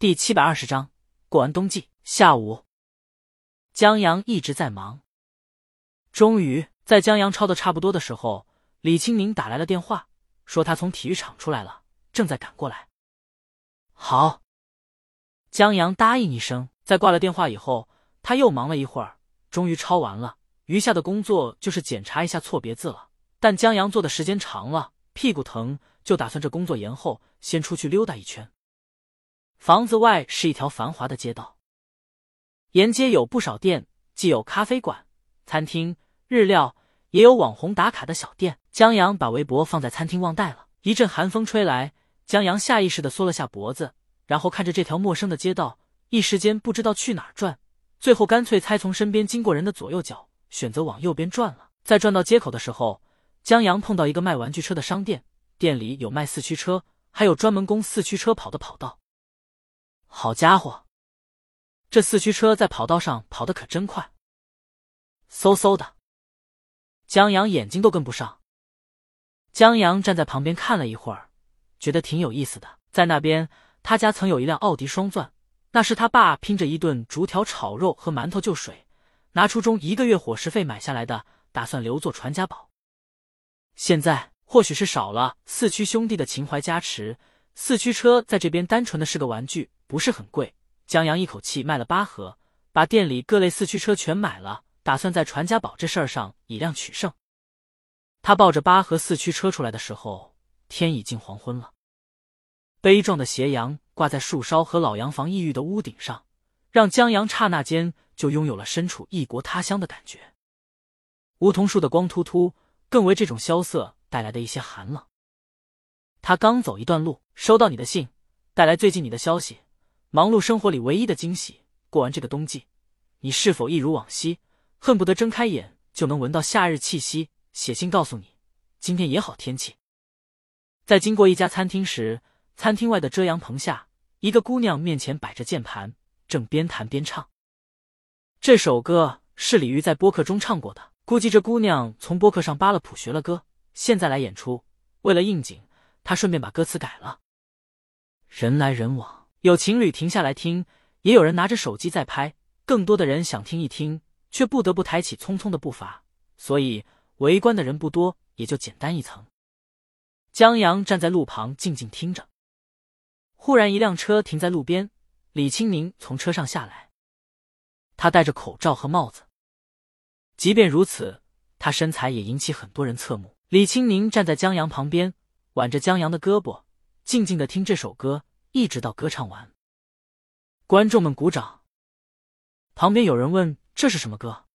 第七百二十章，过完冬季，下午，江阳一直在忙。终于在江阳抄的差不多的时候，李清明打来了电话，说他从体育场出来了，正在赶过来。好，江阳答应一声。在挂了电话以后，他又忙了一会儿，终于抄完了。余下的工作就是检查一下错别字了。但江阳做的时间长了，屁股疼，就打算这工作延后，先出去溜达一圈。房子外是一条繁华的街道，沿街有不少店，既有咖啡馆、餐厅、日料，也有网红打卡的小店。江阳把围脖放在餐厅忘带了，一阵寒风吹来，江阳下意识的缩了下脖子，然后看着这条陌生的街道，一时间不知道去哪儿转，最后干脆猜从身边经过人的左右脚，选择往右边转了。在转到街口的时候，江阳碰到一个卖玩具车的商店，店里有卖四驱车，还有专门供四驱车跑的跑道。好家伙，这四驱车在跑道上跑得可真快，嗖嗖的。江阳眼睛都跟不上。江阳站在旁边看了一会儿，觉得挺有意思的。在那边，他家曾有一辆奥迪双钻，那是他爸拼着一顿竹条炒肉和馒头就水，拿出中一个月伙食费买下来的，打算留作传家宝。现在或许是少了四驱兄弟的情怀加持，四驱车在这边单纯的是个玩具。不是很贵，江阳一口气卖了八盒，把店里各类四驱车全买了，打算在传家宝这事儿上以量取胜。他抱着八盒四驱车出来的时候，天已近黄昏了。悲壮的斜阳挂在树梢和老洋房异域的屋顶上，让江阳刹那间就拥有了身处异国他乡的感觉。梧桐树的光秃秃，更为这种萧瑟带来的一些寒冷。他刚走一段路，收到你的信，带来最近你的消息。忙碌生活里唯一的惊喜，过完这个冬季，你是否一如往昔，恨不得睁开眼就能闻到夏日气息？写信告诉你，今天也好天气。在经过一家餐厅时，餐厅外的遮阳棚下，一个姑娘面前摆着键盘，正边弹边唱。这首歌是李玉在播客中唱过的，估计这姑娘从播客上扒了谱学了歌，现在来演出。为了应景，她顺便把歌词改了。人来人往。有情侣停下来听，也有人拿着手机在拍，更多的人想听一听，却不得不抬起匆匆的步伐，所以围观的人不多，也就简单一层。江阳站在路旁静静听着，忽然一辆车停在路边，李清明从车上下来，他戴着口罩和帽子，即便如此，他身材也引起很多人侧目。李清明站在江阳旁边，挽着江阳的胳膊，静静的听这首歌。一直到歌唱完，观众们鼓掌。旁边有人问：“这是什么歌？”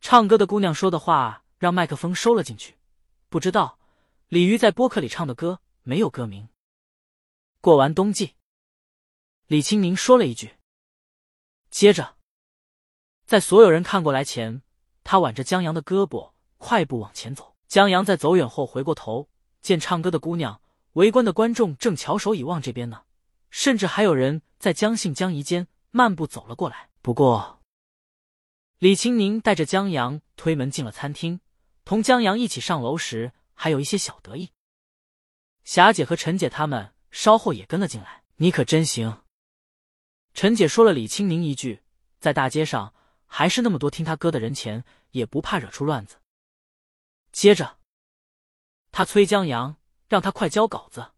唱歌的姑娘说的话让麦克风收了进去。不知道，李鱼在播客里唱的歌没有歌名。过完冬季，李清明说了一句。接着，在所有人看过来前，他挽着江阳的胳膊快步往前走。江阳在走远后回过头，见唱歌的姑娘。围观的观众正翘首以望这边呢，甚至还有人在将信将疑间漫步走了过来。不过，李青宁带着江阳推门进了餐厅，同江阳一起上楼时，还有一些小得意。霞姐和陈姐他们稍后也跟了进来。你可真行，陈姐说了李青宁一句，在大街上还是那么多听他歌的人前，也不怕惹出乱子。接着，他催江阳。让他快交稿子，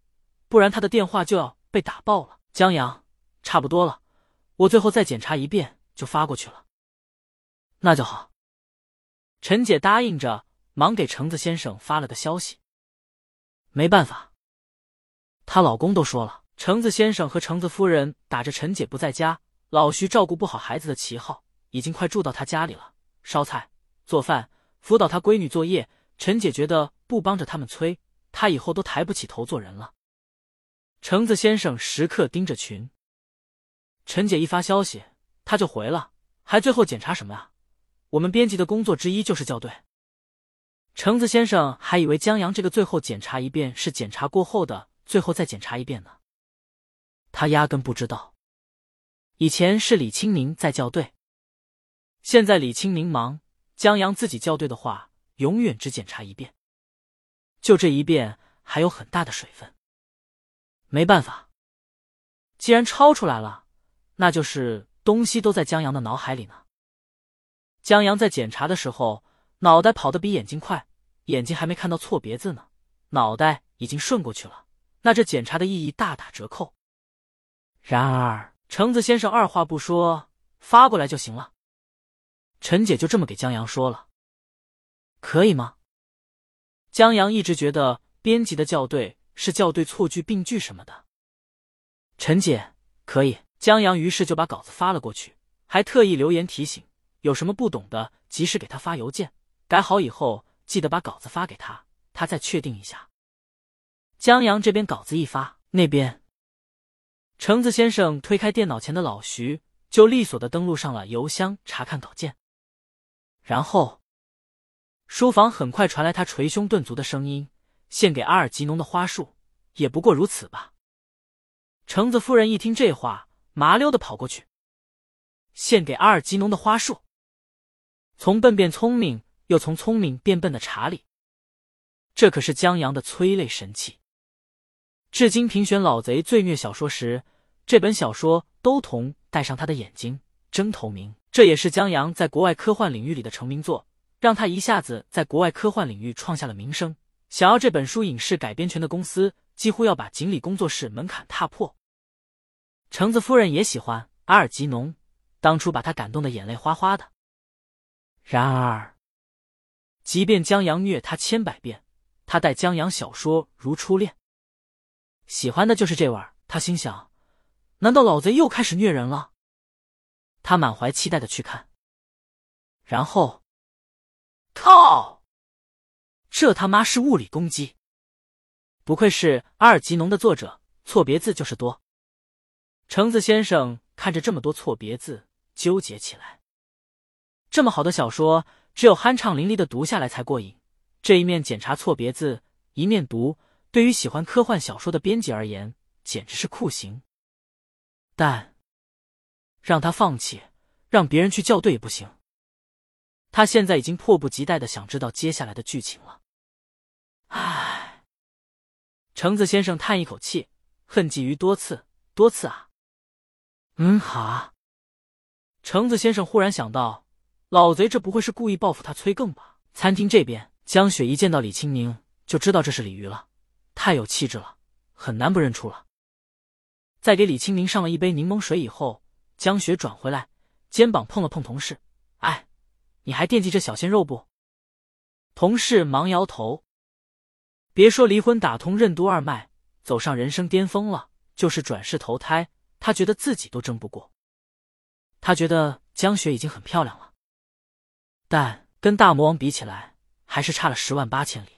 不然他的电话就要被打爆了。江阳，差不多了，我最后再检查一遍就发过去了。那就好。陈姐答应着，忙给橙子先生发了个消息。没办法，她老公都说了，橙子先生和橙子夫人打着陈姐不在家，老徐照顾不好孩子的旗号，已经快住到他家里了，烧菜、做饭、辅导他闺女作业。陈姐觉得不帮着他们催。他以后都抬不起头做人了。橙子先生时刻盯着群。陈姐一发消息，他就回了，还最后检查什么呀？我们编辑的工作之一就是校对。橙子先生还以为江阳这个最后检查一遍是检查过后的最后再检查一遍呢。他压根不知道，以前是李清明在校对，现在李清明忙，江阳自己校对的话，永远只检查一遍。就这一遍，还有很大的水分。没办法，既然抄出来了，那就是东西都在江阳的脑海里呢。江阳在检查的时候，脑袋跑得比眼睛快，眼睛还没看到错别字呢，脑袋已经顺过去了。那这检查的意义大打折扣。然而，橙子先生二话不说，发过来就行了。陈姐就这么给江阳说了，可以吗？江阳一直觉得编辑的校对是校对错句、病句什么的。陈姐可以。江阳于是就把稿子发了过去，还特意留言提醒，有什么不懂的及时给他发邮件，改好以后记得把稿子发给他，他再确定一下。江阳这边稿子一发，那边橙子先生推开电脑前的老徐，就利索的登录上了邮箱查看稿件。然后，书房很快传来他捶胸顿足的声音：“献给阿尔吉农的花束，也不过如此吧。”橙子夫人一听这话，麻溜的跑过去。献给阿尔吉农的花束，从笨变聪明，又从聪明变笨的查理，这可是江阳的催泪神器。至今评选老贼最虐小说时，这本小说都同戴上他的眼睛，争头名。这也是江阳在国外科幻领域里的成名作，让他一下子在国外科幻领域创下了名声。想要这本书影视改编权的公司，几乎要把锦鲤工作室门槛踏破。橙子夫人也喜欢阿尔吉农，当初把他感动的眼泪哗哗的。然而，即便江阳虐他千百遍，他待江阳小说如初恋，喜欢的就是这味儿。他心想：难道老贼又开始虐人了？他满怀期待的去看，然后，靠！这他妈是物理攻击！不愧是阿尔吉农的作者，错别字就是多。橙子先生看着这么多错别字，纠结起来。这么好的小说，只有酣畅淋漓的读下来才过瘾。这一面检查错别字，一面读，对于喜欢科幻小说的编辑而言，简直是酷刑。但。让他放弃，让别人去校对也不行。他现在已经迫不及待的想知道接下来的剧情了。唉，橙子先生叹一口气，恨寄于多次，多次啊。嗯哈。橙子先生忽然想到，老贼这不会是故意报复他催更吧？餐厅这边，江雪一见到李青宁就知道这是鲤鱼了，太有气质了，很难不认出了。在给李青宁上了一杯柠檬水以后。江雪转回来，肩膀碰了碰同事：“，你还惦记这小鲜肉不？”同事忙摇头：“别说离婚打通任督二脉，走上人生巅峰了，就是转世投胎，他觉得自己都争不过。他觉得江雪已经很漂亮了，但跟大魔王比起来，还是差了十万八千里。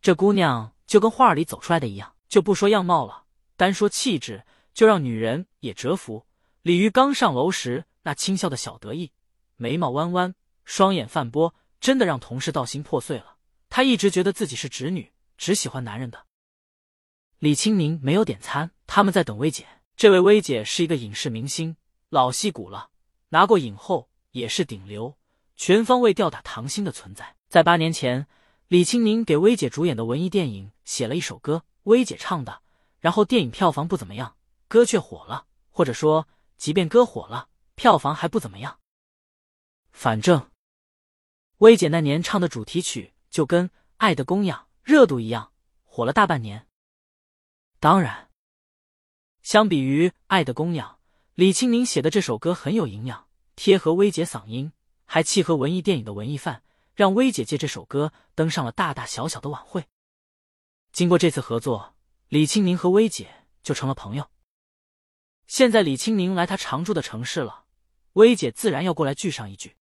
这姑娘就跟画里走出来的一样，就不说样貌了，单说气质，就让女人也折服。”李鱼刚上楼时，那轻笑的小得意，眉毛弯弯，双眼泛波，真的让同事道心破碎了。他一直觉得自己是直女，只喜欢男人的。李青宁没有点餐，他们在等薇姐。这位薇姐是一个影视明星，老戏骨了，拿过影后，也是顶流，全方位吊打唐星的存在。在八年前，李青宁给薇姐主演的文艺电影写了一首歌，薇姐唱的，然后电影票房不怎么样，歌却火了，或者说。即便歌火了，票房还不怎么样。反正薇姐那年唱的主题曲就跟《爱的供养》热度一样，火了大半年。当然，相比于《爱的供养》，李青宁写的这首歌很有营养，贴合薇姐嗓音，还契合文艺电影的文艺范，让薇姐借这首歌登上了大大小小的晚会。经过这次合作，李青宁和薇姐就成了朋友。现在李青宁来他常住的城市了，薇姐自然要过来聚上一聚。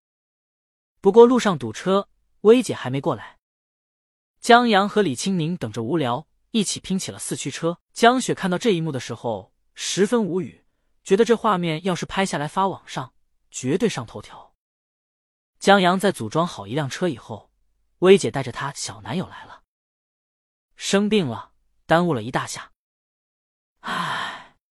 不过路上堵车，薇姐还没过来。江阳和李青宁等着无聊，一起拼起了四驱车。江雪看到这一幕的时候十分无语，觉得这画面要是拍下来发网上，绝对上头条。江阳在组装好一辆车以后，薇姐带着她小男友来了，生病了，耽误了一大下。唉。